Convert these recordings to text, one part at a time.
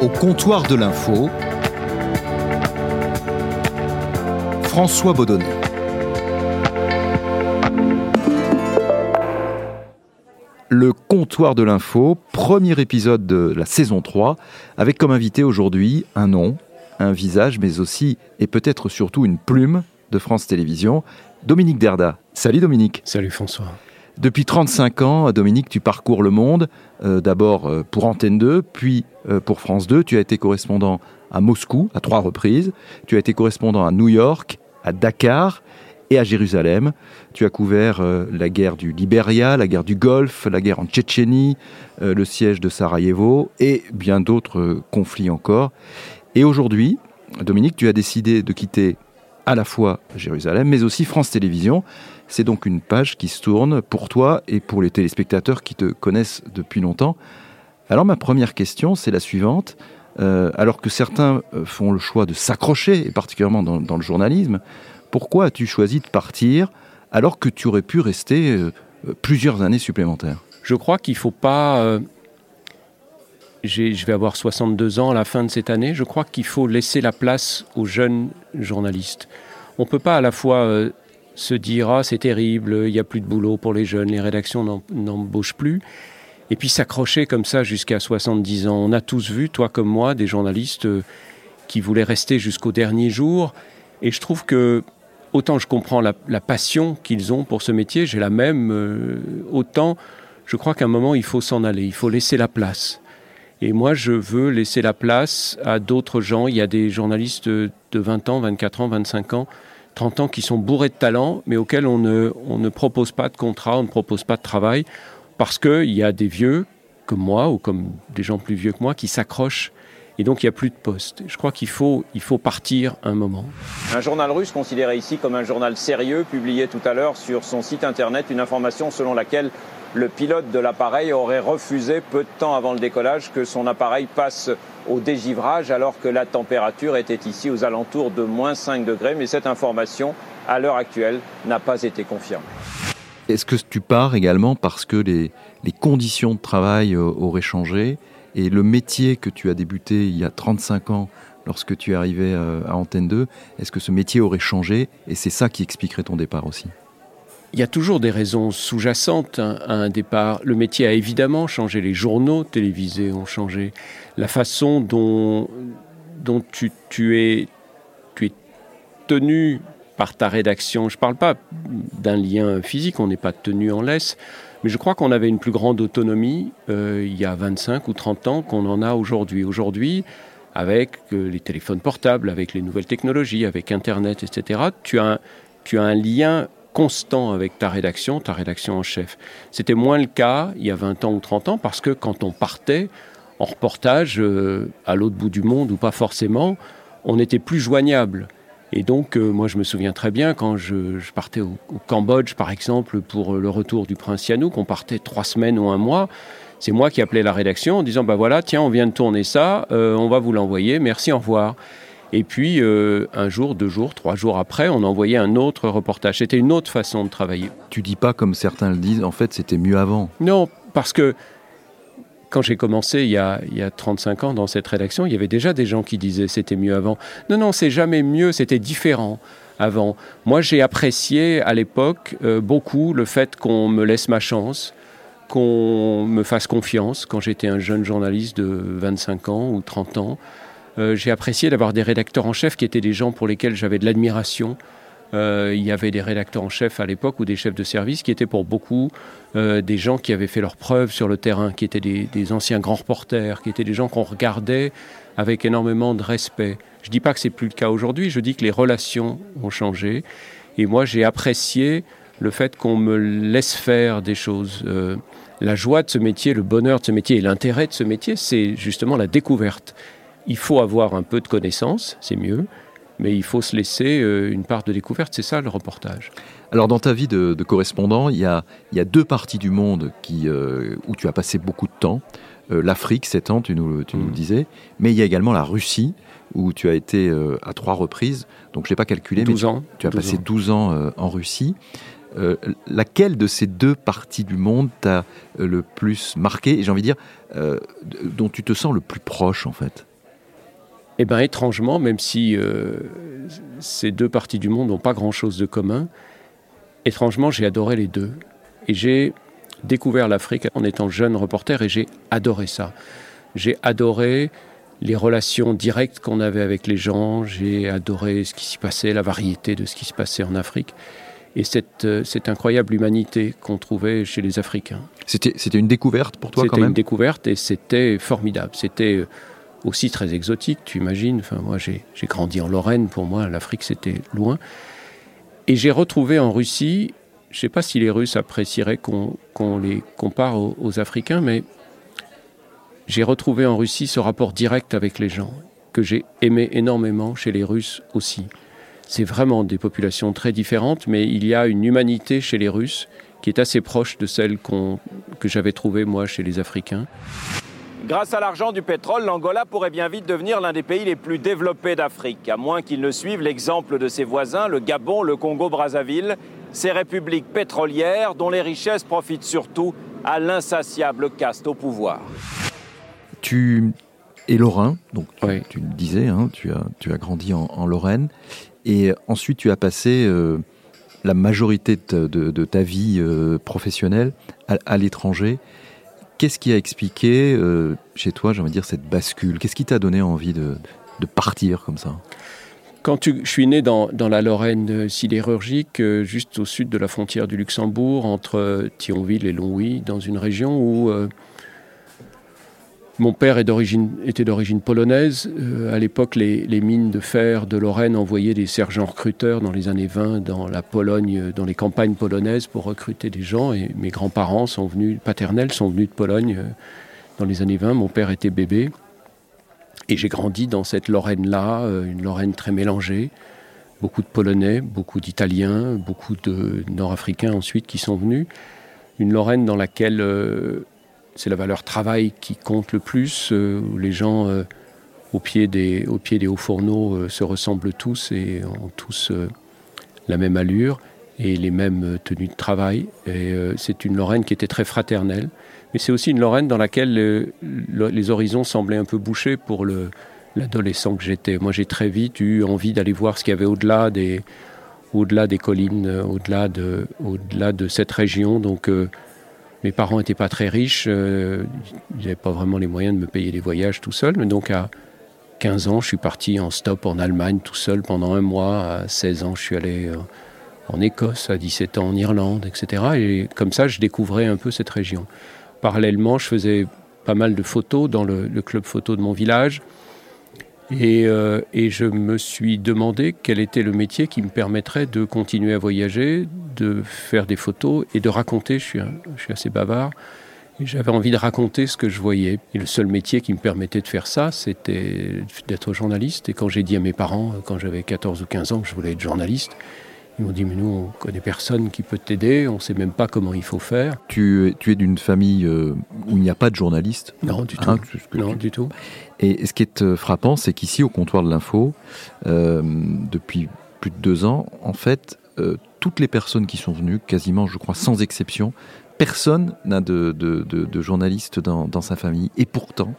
Au comptoir de l'info, François Baudonnet. Le comptoir de l'info, premier épisode de la saison 3, avec comme invité aujourd'hui un nom, un visage, mais aussi et peut-être surtout une plume de France Télévisions, Dominique Derda. Salut Dominique. Salut François. Depuis 35 ans, Dominique, tu parcours le monde, euh, d'abord euh, pour Antenne 2, puis euh, pour France 2. Tu as été correspondant à Moscou à trois reprises. Tu as été correspondant à New York, à Dakar et à Jérusalem. Tu as couvert la guerre du Libéria, la guerre du Golfe, la guerre en Tchétchénie, le siège de Sarajevo et bien d'autres conflits encore. Et aujourd'hui, Dominique, tu as décidé de quitter à la fois Jérusalem, mais aussi France Télévisions. C'est donc une page qui se tourne pour toi et pour les téléspectateurs qui te connaissent depuis longtemps. Alors ma première question, c'est la suivante. Euh, alors que certains euh, font le choix de s'accrocher, et particulièrement dans, le journalisme, pourquoi as-tu choisi de partir alors que tu aurais pu rester euh, plusieurs années supplémentaires? Je crois qu'il ne faut pas... je vais avoir 62 ans à la fin de cette année. Je crois qu'il faut laisser la place aux jeunes journalistes. On ne peut pas à la fois se dire ah c'est terrible, il n'y a plus de boulot pour les jeunes, les rédactions n'embauchent plus. Et puis s'accrocher comme ça jusqu'à 70 ans. On a tous vu, toi comme moi, des journalistes euh, qui voulaient rester jusqu'au dernier jour. Et je trouve que autant je comprends la, passion qu'ils ont pour ce métier, j'ai la même, euh, autant je crois qu'à un moment il faut s'en aller, il faut laisser la place. Et moi, je veux laisser la place à d'autres gens. Il y a des journalistes de 20 ans, 24 ans, 25 ans 30 ans qui sont bourrés de talent, mais auxquels on ne, propose pas de contrat, on ne propose pas de travail, parce qu'il y a des vieux comme moi, ou comme des gens plus vieux que moi, qui s'accrochent et donc il n'y a plus de poste. Je crois qu'il faut, faut partir un moment. Un journal russe considéré ici comme un journal sérieux publiait tout à l'heure sur son site internet une information selon laquelle le pilote de l'appareil aurait refusé peu de temps avant le décollage que son appareil passe au dégivrage alors que la température était ici aux alentours de moins 5 degrés. Mais cette information, à l'heure actuelle, n'a pas été confirmée. Est-ce que tu pars également parce que les, conditions de travail euh, auraient changé et le métier que tu as débuté il y a 35 ans lorsque tu es arrivé euh, à Antenne 2, est-ce que ce métier aurait changé et c'est ça qui expliquerait ton départ aussi? Il y a toujours des raisons sous-jacentes hein, à un départ. Le métier a évidemment changé, les journaux télévisés ont changé, la façon dont, tu, es, tenu par ta rédaction. Je ne parle pas d'un lien physique, on n'est pas tenu en laisse, mais je crois qu'on avait une plus grande autonomie euh, il y a 25 ou 30 ans qu'on en a aujourd'hui. Aujourd'hui, avec euh, les téléphones portables, avec les nouvelles technologies, avec Internet, etc., tu as un lien constant avec ta rédaction, ta rédaction en chef. C'était moins le cas il y a 20 ans ou 30 ans parce que quand on partait en reportage euh, à l'autre bout du monde ou pas forcément, on était plus joignable. Et donc, euh, moi, je me souviens très bien quand je, partais au, Cambodge, par exemple, pour le retour du prince Sihanouk, on partait trois semaines ou un mois. C'est moi qui appelais la rédaction en disant, bah voilà, tiens, on vient de tourner ça, euh, on va vous l'envoyer, merci, au revoir. Et puis, euh, un jour, deux jours, trois jours après, on envoyait un autre reportage. C'était une autre façon de travailler. Tu dis pas comme certains le disent, en fait, c'était mieux avant. Non, parce que quand j'ai commencé il y, a, il y, a, 35 ans dans cette rédaction, il y avait déjà des gens qui disaient c'était mieux avant. Non, non, c'est jamais mieux, c'était différent avant. Moi, j'ai apprécié à l'époque euh, beaucoup le fait qu'on me laisse ma chance, qu'on me fasse confiance quand j'étais un jeune journaliste de 25 ans ou 30 ans. Euh, j'ai apprécié d'avoir des rédacteurs en chef qui étaient des gens pour lesquels j'avais de l'admiration. Euh, il y avait des rédacteurs en chef à l'époque ou des chefs de service qui étaient pour beaucoup euh, des gens qui avaient fait leurs preuves sur le terrain, qui étaient des, anciens grands reporters, qui étaient des gens qu'on regardait avec énormément de respect. Je ne dis pas que c'est plus le cas aujourd'hui, je dis que les relations ont changé. Et moi, j'ai apprécié le fait qu'on me laisse faire des choses. la joie de ce métier, le bonheur de ce métier et l'intérêt de ce métier, c'est justement la découverte. Il faut avoir un peu de connaissances, c'est mieux, mais il faut se laisser euh, une part de découverte, c'est ça le reportage. Alors dans ta vie de, correspondant, il y, a, deux parties du monde qui, euh, où tu as passé beaucoup de temps. Euh, L'Afrique, 7 ans, tu nous, tu nous le mm. disais, mais il y a également la Russie, où tu as été à trois reprises, donc je n'ai pas calculé, 12 ans. tu as passé 12 ans en Russie. laquelle de ces deux parties du monde t'a le plus marqué? Et j'ai envie de dire dont tu te sens le plus proche en fait eh bien, étrangement, même si euh, ces deux parties du monde n'ont pas grand-chose de commun, étrangement, j'ai adoré les deux. Et j'ai découvert l'Afrique en étant jeune reporter et j'ai adoré ça. J'ai adoré les relations directes qu'on avait avec les gens, j'ai adoré ce qui s'y passait, la variété de ce qui se passait en Afrique et cette, euh, cette incroyable humanité qu'on trouvait chez les Africains. C'était une découverte pour toi quand même C'était une découverte et c'était formidable. C'était euh, aussi très exotique, tu imagines. Moi, j'ai grandi en Lorraine. Pour moi, l'Afrique, c'était loin. Et j'ai retrouvé en Russie, je ne sais pas si les Russes apprécieraient qu'on les compare aux Africains, mais j'ai retrouvé en Russie ce rapport direct avec les gens que j'ai aimé énormément chez les Russes aussi. C'est vraiment des populations très différentes, mais il y a une humanité chez les Russes qui est assez proche de celle que j'avais trouvée moi chez les Africains. Grâce à l'argent du pétrole, l'Angola pourrait bien vite devenir l'un des pays les plus développés d'Afrique, à moins qu'il ne suive l'exemple de ses voisins, le Gabon, le Congo-Brazzaville, ces républiques pétrolières dont les richesses profitent surtout à l'insatiable caste au pouvoir. Tu es lorrain, donc tu, le disais, hein, tu, as, tu as grandi en Lorraine. Et ensuite, tu as passé euh, la majorité de, ta vie euh, professionnelle à, l'étranger. Qu'est-ce qui a expliqué euh, chez toi, j'ai envie de dire, cette bascule? Qu'est-ce qui t'a donné envie de, partir comme ça? Quand je suis né dans, dans, la Lorraine sidérurgique, juste au sud de la frontière du Luxembourg, entre Thionville et Longwy, dans une région où mon père était d'origine polonaise. Euh, à l'époque, les, mines de fer de Lorraine envoyaient des sergents recruteurs dans les années 20 dans la Pologne, dans les campagnes polonaises pour recruter des gens. Et mes grands-parents sont venus, paternels, sont venus de Pologne euh, dans les années 20. Mon père était bébé. Et j'ai grandi dans cette Lorraine-là, euh, une Lorraine très mélangée. Beaucoup de Polonais, beaucoup d'Italiens, beaucoup de Nord-Africains ensuite qui sont venus. Une Lorraine dans laquelle c'est la valeur travail qui compte le plus, euh, les gens euh, au, pied des, hauts fourneaux euh, se ressemblent tous et ont tous la même allure et les mêmes tenues de travail. C'est une Lorraine qui était très fraternelle, mais c'est aussi une Lorraine dans laquelle les horizons semblaient un peu bouchés pour l'adolescent que j'étais. Moi, j'ai très vite eu envie d'aller voir ce qu'il y avait au-delà des, collines, au-delà de, cette région. Mes parents n'étaient pas très riches, euh, ils n'avaient pas vraiment les moyens de me payer les voyages tout seul. Mais donc à 15 ans, je suis parti en stop en Allemagne tout seul pendant un mois. À 16 ans, je suis allé euh, en Écosse, à 17 ans en Irlande, etc. Et comme ça, je découvrais un peu cette région. Parallèlement, je faisais pas mal de photos dans le, le club photo de mon village. Euh, et, je me suis demandé quel était le métier qui me permettrait de continuer à voyager, de faire des photos et de raconter. Je suis, assez bavard. J'avais envie de raconter ce que je voyais. Et le seul métier qui me permettait de faire ça, c'était d'être journaliste. Et quand j'ai dit à mes parents, quand j'avais 14 ou 15 ans, que je voulais être journaliste, ils m'ont dit, mais nous, on connaît personne qui peut t'aider, on ne sait même pas comment il faut faire. Tu, tu es d'une famille euh, où il n'y a pas de journaliste Non, du tout. Hein, non, du tout. Et ce qui est euh, frappant, c'est qu'ici, au comptoir de l'info, euh, depuis plus de deux ans, en fait, toutes les personnes qui sont venues, quasiment, je crois, sans exception, personne n'a de, de, de, journaliste dans, dans, sa famille. Et pourtant,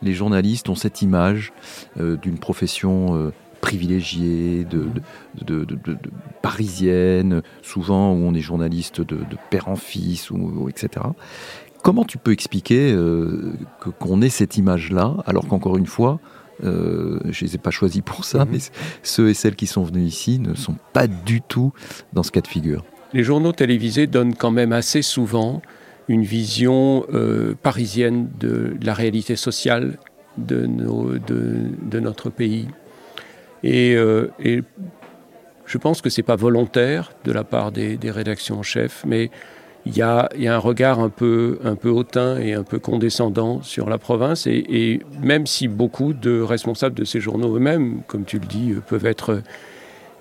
les journalistes ont cette image d'une profession privilégiée, de, de, parisienne, souvent où on est journaliste de, père en fils, ou, etc. Comment tu peux expliquer euh, qu'on ait cette image-là, alors qu'encore une fois, euh, je ne les ai pas choisis pour ça, mhm. mais ceux et celles qui sont venus ici ne sont pas du tout dans ce cas de figure. Les journaux télévisés donnent quand même assez souvent une vision euh, parisienne de, la réalité sociale de, nos, de notre pays. Euh, et, je pense que ce n'est pas volontaire de la part des, rédactions en chef, mais il y, a, un regard un peu, hautain et un peu condescendant sur la province. Et, même si beaucoup de responsables de ces journaux eux-mêmes, comme tu le dis, euh, peuvent être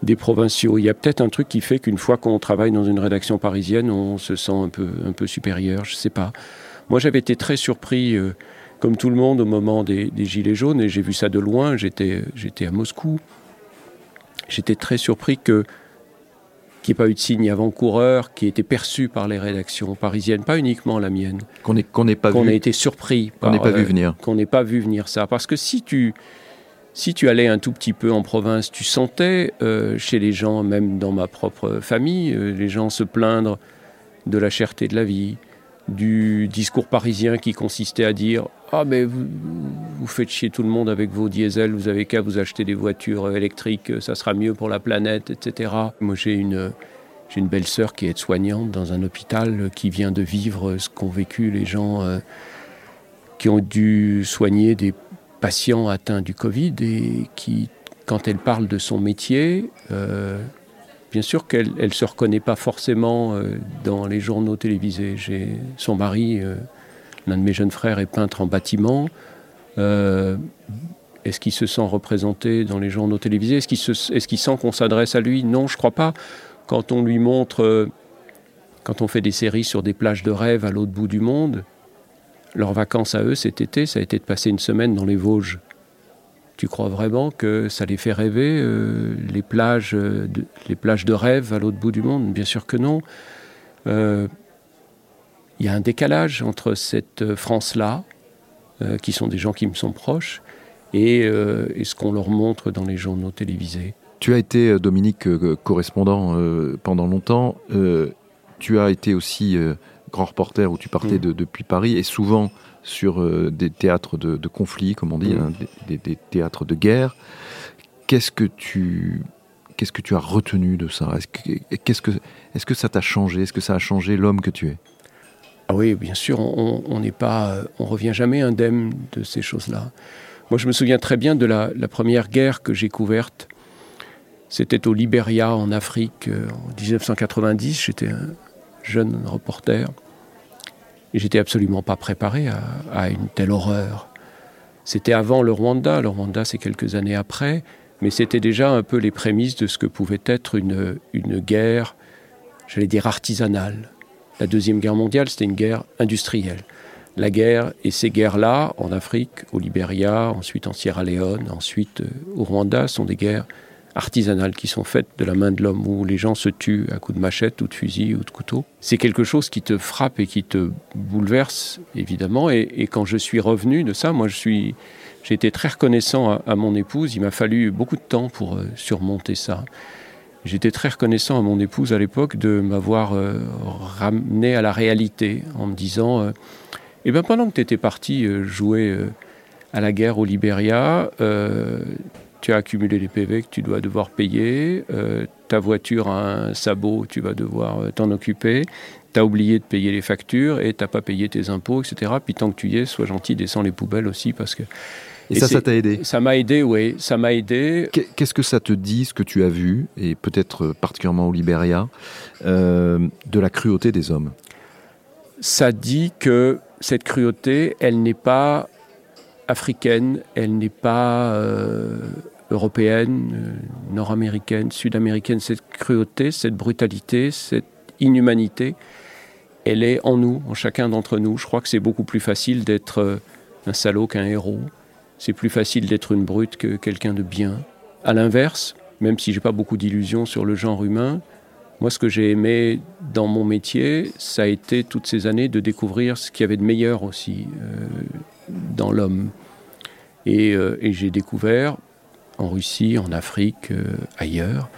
des provinciaux, il y a peut-être un truc qui fait qu'une fois qu'on travaille dans une rédaction parisienne, on se sent un peu, un peu supérieur, je ne sais pas. Moi, j'avais été très surpris. Euh, comme tout le monde au moment des, Gilets jaunes, et j'ai vu ça de loin, j'étais, à Moscou. J'étais très surpris que qu'il n'y ait pas eu de signe avant-coureur qui était perçu par les rédactions parisiennes, pas uniquement la mienne. Qu'on n'ait pas qu'on ait été surpris. Qu'on n'ait pas vu euh, venir. Qu'on n'ait pas vu venir ça. Parce que si tu, Si tu allais un tout petit peu en province, tu sentais euh, chez les gens, même dans ma propre famille, euh, les gens se plaindre de la cherté de la vie, du discours parisien qui consistait à dire Ah, mais vous, faites chier tout le monde avec vos diesels, vous avez qu'à vous acheter des voitures électriques, ça sera mieux pour la planète, etc. Moi, j'ai une, j'ai une belle sœur qui est soignante dans un hôpital qui vient de vivre ce qu'ont vécu les gens euh, qui ont dû soigner des patients atteints du Covid et qui, quand elle parle de son métier, euh, bien sûr qu'elle ne se reconnaît pas forcément euh, dans les journaux télévisés. Son mari, euh, l'un de mes jeunes frères, est peintre en bâtiment. Euh, est-ce qu'il se sent représenté dans les journaux télévisés? Est-ce qu'il sent qu'on s'adresse à lui? Non, je crois pas. Quand on lui montre, quand on fait des séries sur des plages de rêve à l'autre bout du monde, leurs vacances à eux cet été, ça a été de passer une semaine dans les Vosges. Tu crois vraiment que ça les fait rêver, euh, les, plages, euh, de, les plages de rêve à l'autre bout du monde? Bien sûr que non. Il euh, y a un décalage entre cette France-là, qui sont des gens qui me sont proches, et, et ce qu'on leur montre dans les journaux télévisés. Tu as été, Dominique, correspondant pendant longtemps. tu as été aussi grand reporter où tu partais mmh. de, depuis Paris et souvent sur euh, des théâtres de, de conflits, comme on dit, mmh. hein, des, des, théâtres de guerre. Qu'est-ce que tu qu'est-ce que tu as retenu de ça? Est-ce que, est que, est que ça t'a changé? Est-ce que ça a changé l'homme que tu es? Ah Oui, bien sûr, on n'est pas, on revient jamais indemne de ces choses-là. Moi, je me souviens très bien de la, la première guerre que j'ai couverte. C'était au Libéria, en Afrique, euh, en 1990. J'étais un jeune reporter. Et j'étais absolument pas préparé à, une telle horreur. C'était avant le Rwanda, le Rwanda c'est quelques années après, mais c'était déjà un peu les prémices de ce que pouvait être une, une guerre, j'allais dire artisanale. La Deuxième Guerre mondiale, c'était une guerre industrielle. La guerre et ces guerres-là, en Afrique, au Libéria, ensuite en Sierra Leone, ensuite euh, au Rwanda, sont des guerres artisanales qui sont faites de la main de l'homme, où les gens se tuent à coups de machette ou de fusil ou de couteau. C'est quelque chose qui te frappe et qui te bouleverse, évidemment. Et, quand je suis revenu de ça, moi, je suis, j'ai été très reconnaissant à, mon épouse. Il m'a fallu beaucoup de temps pour euh, surmonter ça. J'étais très reconnaissant à mon épouse à l'époque de m'avoir euh, ramené à la réalité en me disant euh, Eh bien, pendant que tu étais parti euh, jouer à la guerre au Libéria, tu as accumulé les PV que tu dois devoir payer, euh, ta voiture a un sabot, tu vas devoir euh, t'en occuper, tu as oublié de payer les factures et tu n'as pas payé tes impôts, etc. Puis tant que tu y es, sois gentil, descends les poubelles aussi parce que. Et, et ça, ça t'a aidé? Ça m'a aidé, oui, ça m'a aidé. Qu'est-ce que ça te dit, ce que tu as vu, et peut-être particulièrement au Libéria, euh, de la cruauté des hommes? Ça dit que cette cruauté, elle n'est pas africaine, elle n'est pas euh, européenne, euh, nord-américaine, sud-américaine. Cette cruauté, cette brutalité, cette inhumanité, elle est en nous, en chacun d'entre nous. Je crois que c'est beaucoup plus facile d'être euh, un salaud qu'un héros. C'est plus facile d'être une brute que quelqu'un de bien. À l'inverse, même si j'ai pas beaucoup d'illusions sur le genre humain, moi ce que j'ai aimé dans mon métier, ça a été toutes ces années de découvrir ce qu'il y avait de meilleur aussi dans l'homme. Et, euh, et j'ai découvert en Russie, en Afrique, euh, ailleurs,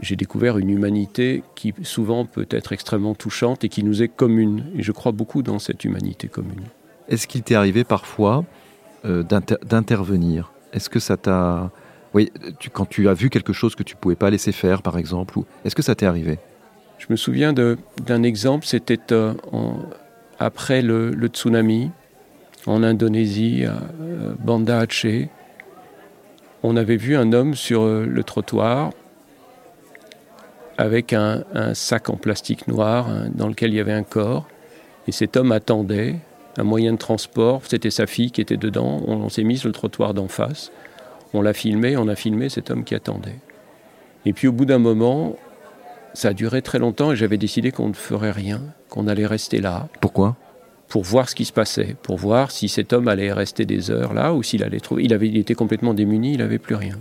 j'ai découvert une humanité qui souvent peut être extrêmement touchante et qui nous est commune. Et je crois beaucoup dans cette humanité commune. Est-ce qu'il t'est arrivé parfois euh, d'intervenir? Est-ce que ça t'a... Oui, tu, quand tu as vu quelque chose que tu ne pouvais pas laisser faire, par exemple, ou est-ce que ça t'est arrivé? Je me souviens d'un exemple, c'était euh, après le, le tsunami en Indonésie, à euh, Banda Aceh. On avait vu un homme sur euh, le trottoir avec un, sac en plastique noir dans lequel il y avait un corps. Et cet homme attendait un moyen de transport. C'était sa fille qui était dedans. On, on s'est mis sur le trottoir d'en face. On l'a filmé, on a filmé cet homme qui attendait. Et puis au bout d'un moment, ça a duré très longtemps et j'avais décidé qu'on ne ferait rien, qu'on allait rester là. Pourquoi? Pour voir ce qui se passait, pour voir si cet homme allait rester des heures là ou s'il allait trouver. Il, avait, il était complètement démuni, il n'avait plus rien.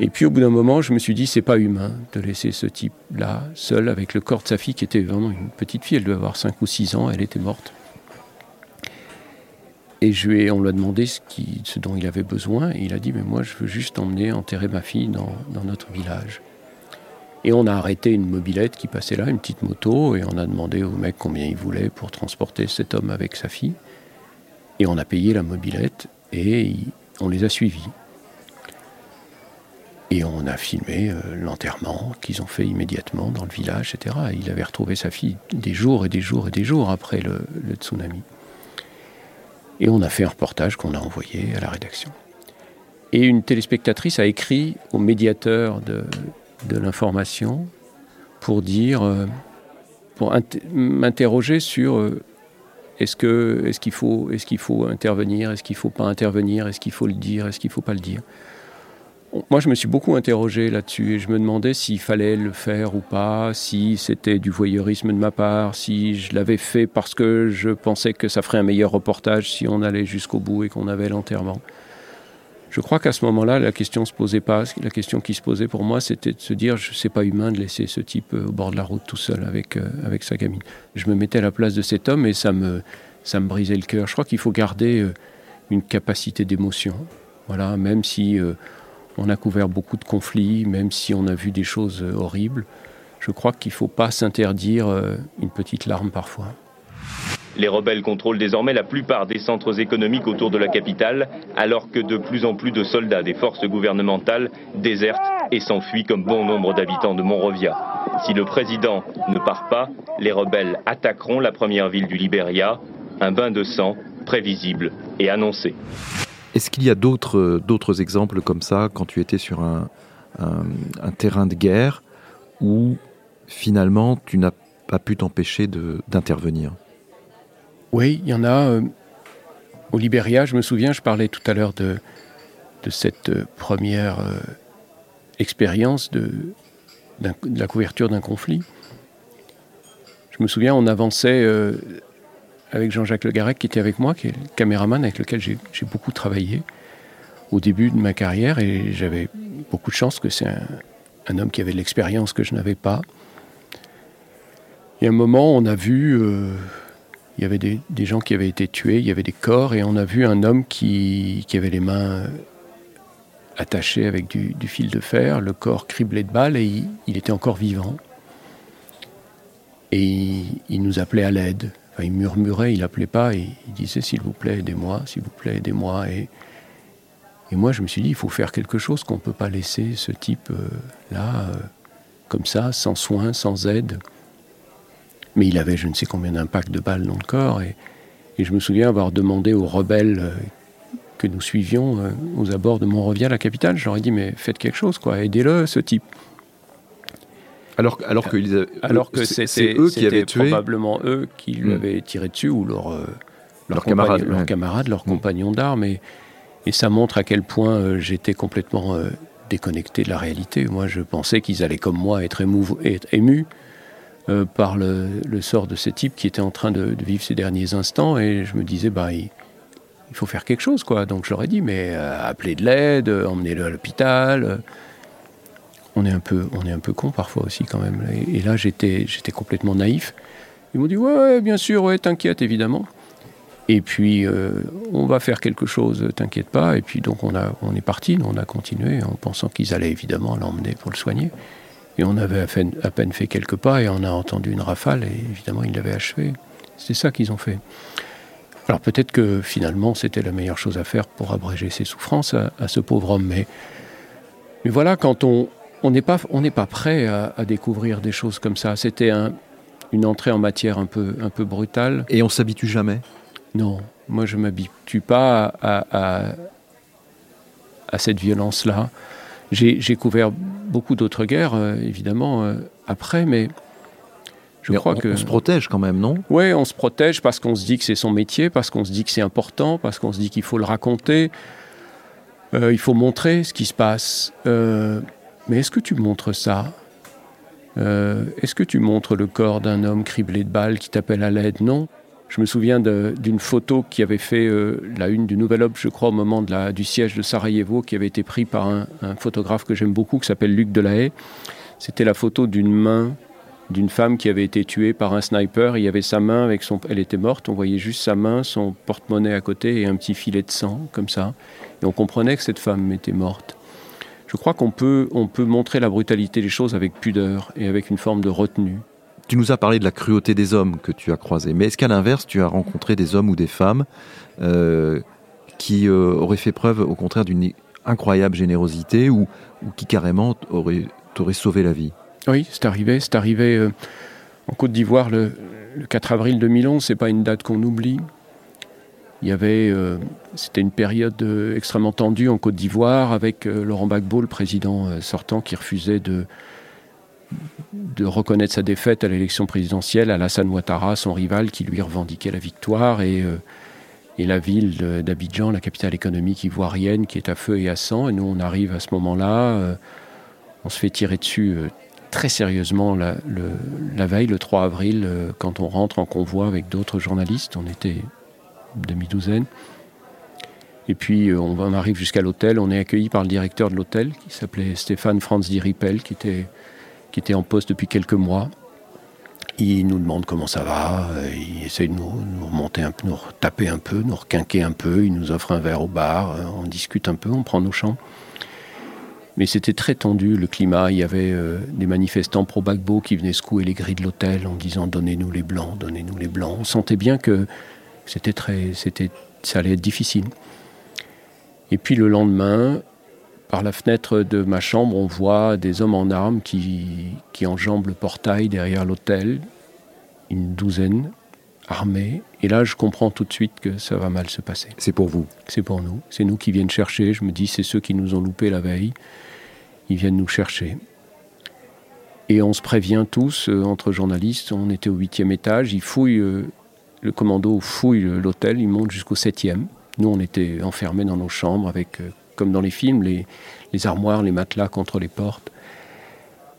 Et puis au bout d'un moment, je me suis dit, c'est pas humain de laisser ce type-là seul avec le corps de sa fille qui était vraiment une petite fille, elle devait avoir 5 ou 6 ans, elle était morte. Et je lui ai, on lui a demandé ce, qui, ce, dont il avait besoin. Et il a dit Mais moi, je veux juste emmener, enterrer ma fille dans, dans, notre village. Et on a arrêté une mobilette qui passait là, une petite moto, et on a demandé au mec combien il voulait pour transporter cet homme avec sa fille. Et on a payé la mobilette et on les a suivis. Et on a filmé euh, l'enterrement qu'ils ont fait immédiatement dans le village, etc. Il avait retrouvé sa fille des jours et des jours et des jours après le, le tsunami. Et on a fait un reportage qu'on a envoyé à la rédaction. Et une téléspectatrice a écrit au médiateur de, de l'information pour dire, euh, pour m'interroger sur euh, est-ce que est-ce qu'il faut est-ce qu'il faut intervenir, est-ce qu'il faut pas intervenir, est-ce qu'il faut le dire, est-ce qu'il faut pas le dire. Moi, je me suis beaucoup interrogé là-dessus et je me demandais s'il fallait le faire ou pas, si c'était du voyeurisme de ma part, si je l'avais fait parce que je pensais que ça ferait un meilleur reportage si on allait jusqu'au bout et qu'on avait l'enterrement. Je crois qu'à ce moment-là, la question se posait pas. La question qui se posait pour moi, c'était de se dire, je sais pas humain de laisser ce type euh, au bord de la route tout seul avec euh, avec sa gamine. Je me mettais à la place de cet homme et ça me ça me brisait le cœur. Je crois qu'il faut garder euh, une capacité d'émotion. Voilà, même si on a couvert beaucoup de conflits, même si on a vu des choses horribles. Je crois qu'il ne faut pas s'interdire une petite larme parfois. Les rebelles contrôlent désormais la plupart des centres économiques autour de la capitale, alors que de plus en plus de soldats des forces gouvernementales désertent et s'enfuient comme bon nombre d'habitants de Monrovia. Si le président ne part pas, les rebelles attaqueront la première ville du Libéria, un bain de sang prévisible et annoncé. Est-ce qu'il y a d'autres exemples comme ça quand tu étais sur un, un, un terrain de guerre où finalement tu n'as pas pu t'empêcher d'intervenir? Oui, il y en a. Euh, au Libéria, je me souviens, je parlais tout à l'heure de, cette euh, première euh, expérience de, la couverture d'un conflit. Je me souviens, on avançait avec Jean-Jacques Le Garec, qui était avec moi, qui est le caméraman avec lequel j'ai beaucoup travaillé au début de ma carrière, et j'avais beaucoup de chance que c'est un, un, homme qui avait de l'expérience que je n'avais pas. Et à un moment, on a vu il y avait des, gens qui avaient été tués, il y avait des corps, et on a vu un homme qui, avait les mains attachées avec du, fil de fer, le corps criblé de balles, et il, était encore vivant. Et il, nous appelait à l'aide. Enfin, il murmurait, il appelait pas, et il disait S'il vous plaît, aidez-moi, s'il vous plaît, aidez-moi. Et, et moi, je me suis dit Il faut faire quelque chose, qu'on ne peut pas laisser ce type-là, euh, comme ça, sans soins, sans aide. Mais il avait je ne sais combien d'impacts de balles dans le corps. Et, je me souviens avoir demandé aux rebelles euh, que nous suivions euh, aux abords de Monrovia, la capitale, j'aurais dit, mais faites quelque chose, quoi, aidez-le, ce type. Alors, alors, que, alors que c'était eux qui avaient tué probablement eux qui lui hmm. avaient tiré dessus ou leur, euh, leurs camarades, leurs camarades, leurs hmm. compagnons d'armes. Et, et, ça montre à quel point j'étais complètement déconnecté de la réalité. Moi, je pensais qu'ils allaient, comme moi, être, être émus euh, par le, sort de ce type qui était en train de, vivre ses derniers instants. Et je me disais, bah, il, faut faire quelque chose, quoi. Donc je leur ai dit, mais euh, appelez de l'aide, emmenez-le à l'hôpital. On est un peu, on est un peu con parfois aussi quand même. Et, là, j'étais, j'étais complètement naïf. Ils m'ont dit, ouais, bien sûr, ouais, t'inquiète, évidemment. Et puis, euh, on va faire quelque chose, t'inquiète pas. Et puis, donc, on, a, on est parti, on a continué en pensant qu'ils allaient évidemment l'emmener pour le soigner. Et on avait à peine, à peine, fait quelques pas et on a entendu une rafale et évidemment ils l'avaient achevé. C'est ça qu'ils ont fait. Alors peut-être que finalement c'était la meilleure chose à faire pour abréger ses souffrances à, ce pauvre homme. Mais, mais voilà, quand on n'est pas, on pas prêt à, à, découvrir des choses comme ça, c'était un, une entrée en matière un peu, un peu brutale. Et on s'habitue jamais? Non, moi je m'habitue pas à, à, à cette violence-là. J'ai couvert beaucoup d'autres guerres, euh, évidemment, euh, après, mais je crois on, que... On se protège quand même, non? Oui, on se protège parce qu'on se dit que c'est son métier, parce qu'on se dit que c'est important, parce qu'on se dit qu'il faut le raconter, euh, il faut montrer ce qui se passe. mais est-ce que tu montres ça? Est-ce que tu montres le corps d'un homme criblé de balles qui t'appelle à l'aide? Non. Je me souviens d'une photo qui avait fait euh, la une du Nouvel Obs, je crois, au moment du siège de Sarajevo, qui avait été pris par un, photographe que j'aime beaucoup, qui s'appelle Luc Delahaye. C'était la photo d'une main d'une femme qui avait été tuée par un sniper. Il y avait sa main avec son, elle était morte. On voyait juste sa main, son porte-monnaie à côté et un petit filet de sang comme ça. Et on comprenait que cette femme était morte. Je crois qu'on peut, on peut montrer la brutalité des choses avec pudeur et avec une forme de retenue. Tu nous as parlé de la cruauté des hommes que tu as croisés, mais est-ce qu'à l'inverse, tu as rencontré des hommes ou des femmes euh, qui euh, auraient fait preuve, au contraire, d'une incroyable générosité ou, qui carrément t'auraient sauvé la vie? Oui, c'est arrivé. C'est arrivé euh, en Côte d'Ivoire le, 4 avril 2011. C'est pas une date qu'on oublie. Il y avait, c'était une période extrêmement tendue en Côte d'Ivoire avec Laurent Gbagbo, le président sortant, qui refusait de de reconnaître sa défaite à l'élection présidentielle, Alassane Ouattara, son rival, qui lui revendiquait la victoire, et, euh, et la ville d'Abidjan, la capitale économique ivoirienne, qui est à feu et à sang. Et nous, on arrive à ce moment-là, euh, on se fait tirer dessus euh, très sérieusement la, veille, le 3 avril, quand on rentre en convoi avec d'autres journalistes. On était demi-douzaine. Et puis on, on arrive jusqu'à l'hôtel, on est accueilli par le directeur de l'hôtel, qui s'appelait Stéphane Franz Diripel, qui était qui était en poste depuis quelques mois. Il nous demande comment ça va, il essaie de nous, remonter un peu, nous taper un peu, nous requinquer un peu, il nous offre un verre au bar, on discute un peu, on prend nos chambres. Mais c'était très tendu le climat. Il y avait euh, des manifestants pro-Bagbo qui venaient secouer les grilles de l'hôtel en disant Donnez-nous les blancs, donnez-nous les blancs. On sentait bien que c'était très, c'était, ça allait être difficile. Et puis le lendemain, par la fenêtre de ma chambre, on voit des hommes en armes qui, qui enjambent le portail derrière l'hôtel, une douzaine, armés. Et là, je comprends tout de suite que ça va mal se passer. C'est pour vous C'est pour nous. C'est nous qui viennent chercher. Je me dis, c'est ceux qui nous ont loupé la veille. Ils viennent nous chercher. Et on se prévient tous, euh, entre journalistes, on était au huitième étage, ils fouillent, euh, le commando fouille l'hôtel, il monte jusqu'au septième. Nous, on était enfermés dans nos chambres avec euh, comme dans les films, les, armoires, les matelas contre les portes.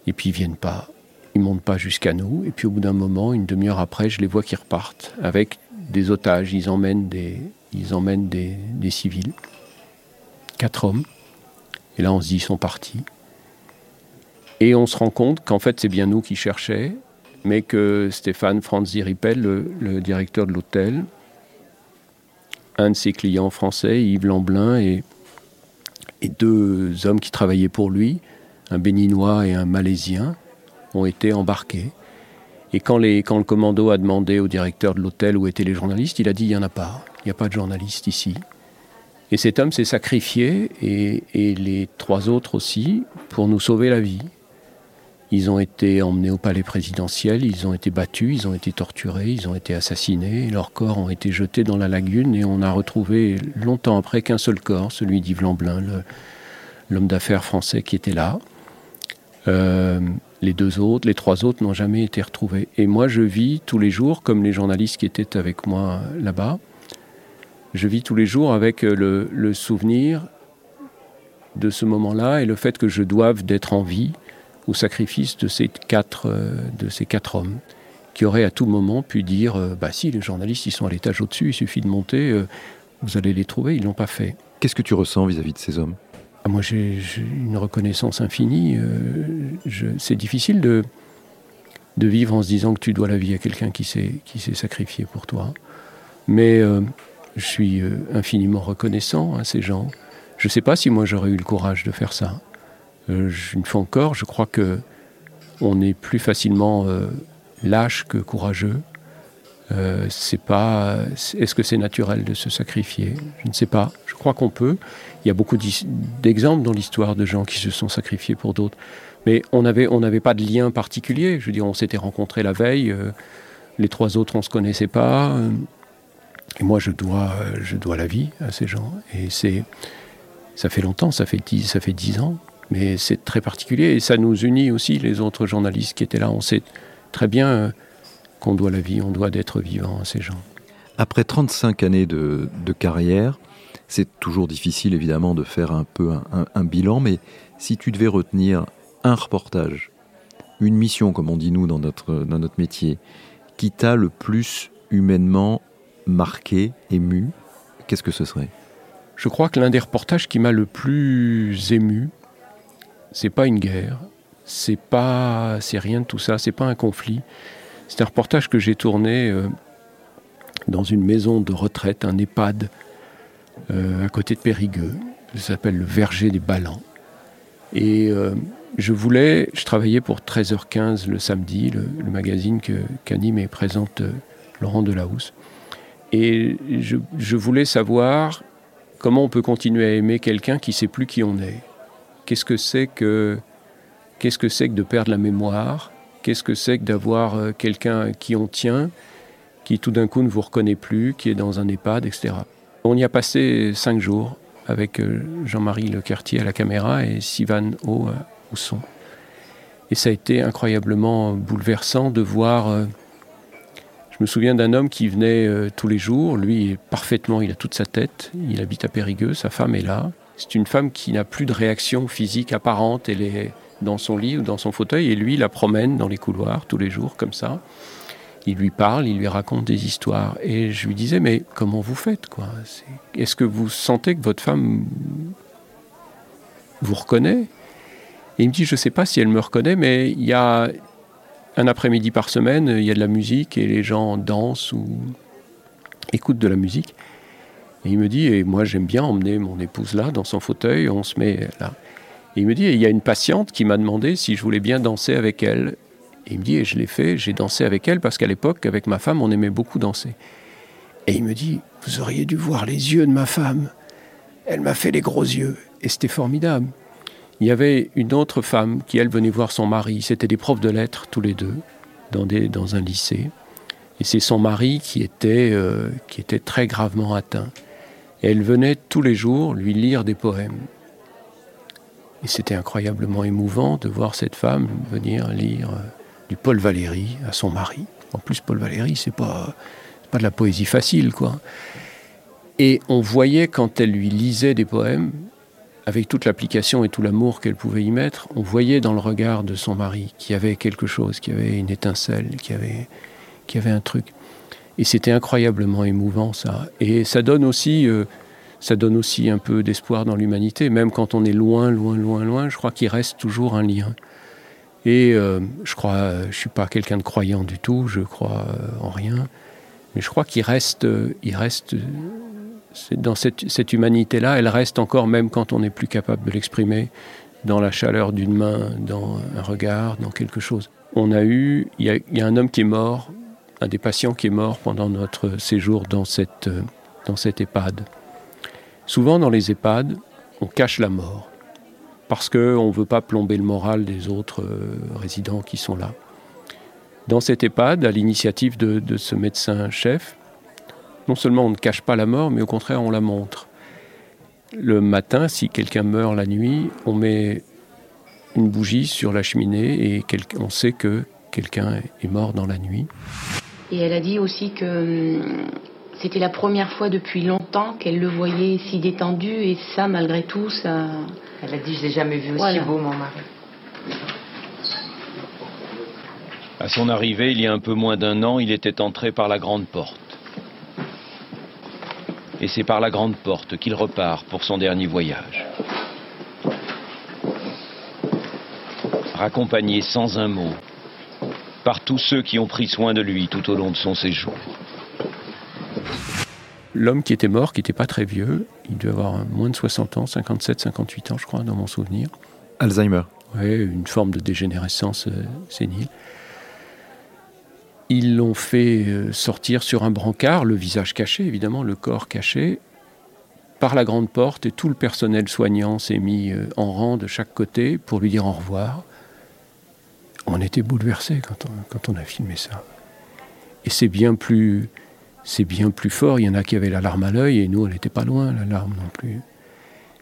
Et puis ils viennent pas, ils montent pas jusqu'à nous. Et puis au bout d'un moment, une demi-heure après, je les vois qui repartent avec des otages. Ils emmènent des, ils emmènent des, civils, quatre hommes. Et là, on se dit, ils sont partis. Et on se rend compte qu'en fait, c'est bien nous qui cherchons, mais que Stéphane Franz Diripel, le, directeur de l'hôtel, un de ses clients français, Yves Lamblin, et et deux hommes qui travaillaient pour lui, un béninois et un malaisien, ont été embarqués. Et quand, le commando a demandé au directeur de l'hôtel où étaient les journalistes, il a dit il n'y en a pas, il n'y a pas de journalistes ici. Et cet homme s'est sacrifié, et, les trois autres aussi, pour nous sauver la vie. Ils ont été emmenés au palais présidentiel, ils ont été battus, ils ont été torturés, ils ont été assassinés, leurs corps ont été jetés dans la lagune et on a retrouvé longtemps après qu'un seul corps, celui d'Yves Lamblin, l'homme d'affaires français qui était là. Euh, les deux autres, les trois autres n'ont jamais été retrouvés. Et moi, je vis tous les jours, comme les journalistes qui étaient avec moi là-bas, je vis tous les jours avec le, le souvenir de ce moment-là et le fait que je doive d'être en vie au sacrifice de ces quatre, euh, de ces quatre hommes qui auraient à tout moment pu dire euh, bah si les journalistes ils sont à l'étage au-dessus, il suffit de monter, euh, vous allez les trouver, ils l'ont pas fait. Qu'est-ce que tu ressens vis-à-vis de ces hommes? Ah, Moi j'ai une reconnaissance infinie. c'est difficile de de vivre en se disant que tu dois la vie à quelqu'un qui s'est qui s'est sacrifié pour toi, mais je suis infiniment reconnaissant à ces gens. Je ne sais pas si moi j'aurais eu le courage de faire ça. Euh, une fois encore, je crois que on est plus facilement euh, lâche que courageux. Euh, c'est pas. Est-ce que c'est naturel de se sacrifier? Je ne sais pas. Je crois qu'on peut. Il y a beaucoup d'exemples dans l'histoire de gens qui se sont sacrifiés pour d'autres. Mais on n'avait on n'avait pas de lien particulier. Je veux dire, on s'était rencontrés la veille. les trois autres, on se connaissait pas. et moi, je dois, je dois la vie à ces gens. Et c'est, ça fait longtemps. Ça fait dix, ça fait dix ans. Mais c'est très particulier et ça nous unit aussi, les autres journalistes qui étaient là. On sait très bien euh, qu'on doit la vie, on doit d'être vivant à ces gens. Après 35 années de, carrière, c'est toujours difficile évidemment de faire un peu un, bilan, mais si tu devais retenir un reportage, une mission, comme on dit nous dans notre, dans notre métier, qui t'a le plus humainement marqué, ému, qu'est-ce que ce serait? Je crois que l'un des reportages qui m'a le plus ému, c'est pas une guerre, C'est pas, c'est rien de tout ça. C'est pas un conflit. C'est un reportage que j'ai tourné euh, dans une maison de retraite, un EHPAD, euh, à côté de Périgueux. Ça s'appelle le Verger des Ballants. Et euh, je voulais, je travaillais pour 13h15 le samedi, le, magazine que, qu'anime et présente Laurent Delahousse. Et je, je, voulais savoir comment on peut continuer à aimer quelqu'un qui sait plus qui on est. Qu'est-ce que c'est que, qu'est-ce que c'est que de perdre la mémoire? Qu'est-ce que c'est que d'avoir euh, quelqu'un qui on tient, qui tout d'un coup ne vous reconnaît plus, qui est dans un EHPAD, etc. On y a passé cinq jours avec euh, Jean-Marie Lecartier à la caméra et Sivan au, euh, au. Et ça a été incroyablement bouleversant de voir je me souviens d'un homme qui venait tous les jours. Lui, parfaitement, il a toute sa tête. Il habite à Périgueux. Sa femme est là. C'est une femme qui n'a plus de réaction physique apparente. Elle est dans son lit ou dans son fauteuil. Et lui, la promène dans les couloirs tous les jours, comme ça. Il lui parle, il lui raconte des histoires. Et je lui disais, mais comment vous faites quoi? Est-ce que vous sentez que votre femme vous reconnaît? Et il me dit, je ne sais pas si elle me reconnaît, mais il y a, un après-midi par semaine, il y a de la musique et les gens dansent ou écoutent de la musique. Et il me dit, et moi j'aime bien emmener mon épouse là, dans son fauteuil, on se met là. Et il me dit, il y a une patiente qui m'a demandé si je voulais bien danser avec elle. Et il me dit, et je l'ai fait, j'ai dansé avec elle parce qu'à l'époque, avec ma femme, on aimait beaucoup danser. Et il me dit, vous auriez dû voir les yeux de ma femme. Elle m'a fait les gros yeux. Et c'était formidable. Il y avait une autre femme qui, elle, venait voir son mari. C'était des profs de lettres, tous les deux, dans, des, dans un lycée. Et c'est son mari qui était, euh, qui était très gravement atteint. Et elle venait tous les jours lui lire des poèmes. Et c'était incroyablement émouvant de voir cette femme venir lire euh, du Paul Valéry à son mari. En plus, Paul Valéry, c'est pas, pas de la poésie facile, quoi. Et on voyait quand elle lui lisait des poèmes, avec toute l'application et tout l'amour qu'elle pouvait y mettre, on voyait dans le regard de son mari qu'il y avait quelque chose, qu'il y avait une étincelle, qu'il qu'il y avait un truc. Et c'était incroyablement émouvant ça. Et ça donne aussi, euh, ça donne aussi un peu d'espoir dans l'humanité, même quand on est loin, loin, loin, loin. Je crois qu'il reste toujours un lien. Et euh, je crois, je suis pas quelqu'un de croyant du tout, je crois euh, en rien, mais je crois qu'il reste, il reste dans cette, humanité-là, elle reste encore, même quand on n'est plus capable de l'exprimer, dans la chaleur d'une main, dans un regard, dans quelque chose. On a eu, il y a, un homme qui est mort, un des patients qui est mort pendant notre séjour dans cette, dans cette EHPAD. Souvent dans les EHPAD, on cache la mort parce qu'on ne veut pas plomber le moral des autres euh, résidents qui sont là. Dans cette EHPAD, à l'initiative de ce médecin-chef, non seulement on ne cache pas la mort, mais au contraire on la montre. Le matin, si quelqu'un meurt la nuit, on met une bougie sur la cheminée et on sait que quelqu'un est mort dans la nuit. Et elle a dit aussi que hum, c'était la première fois depuis longtemps qu'elle le voyait si détendu et ça, malgré tout, ça. Elle a dit Je n'ai jamais vu aussi beau mon mari. À son arrivée, il y a un peu moins d'un an, il était entré par la grande porte et c'est par la grande porte qu'il repart pour son dernier voyage. Raccompagné sans un mot par tous ceux qui ont pris soin de lui tout au long de son séjour. L'homme qui était mort, qui n'était pas très vieux, il devait avoir moins de 60 ans, 57, 58 ans je crois, dans mon souvenir. Alzheimer. Oui, une forme de dégénérescence euh, sénile. Ils l'ont fait euh, sortir sur un brancard, le visage caché évidemment, le corps caché, par la grande porte et tout le personnel soignant s'est mis euh, en rang de chaque côté pour lui dire au revoir. On était bouleversés quand on, quand on a filmé ça. Et c'est bien plus, c'est bien plus fort. Il y en a qui avaient la larme à l'œil et nous, on n'était pas loin, la larme non plus.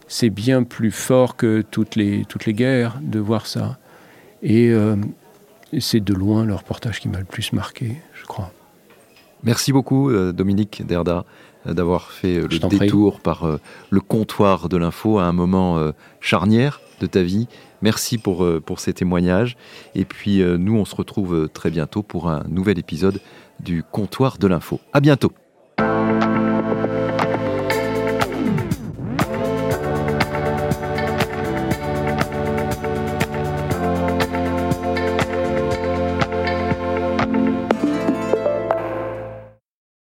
C'est bien plus fort que toutes les, toutes les guerres de voir ça. Et euh, c'est de loin le reportage qui m'a le plus marqué, je crois. Merci beaucoup, euh, Dominique Derda, euh, d'avoir fait le détour par le comptoir de l'info à un moment charnière de ta vie. Merci pour, pour ces témoignages. Et puis, nous, on se retrouve très bientôt pour un nouvel épisode du comptoir de l'info. À bientôt.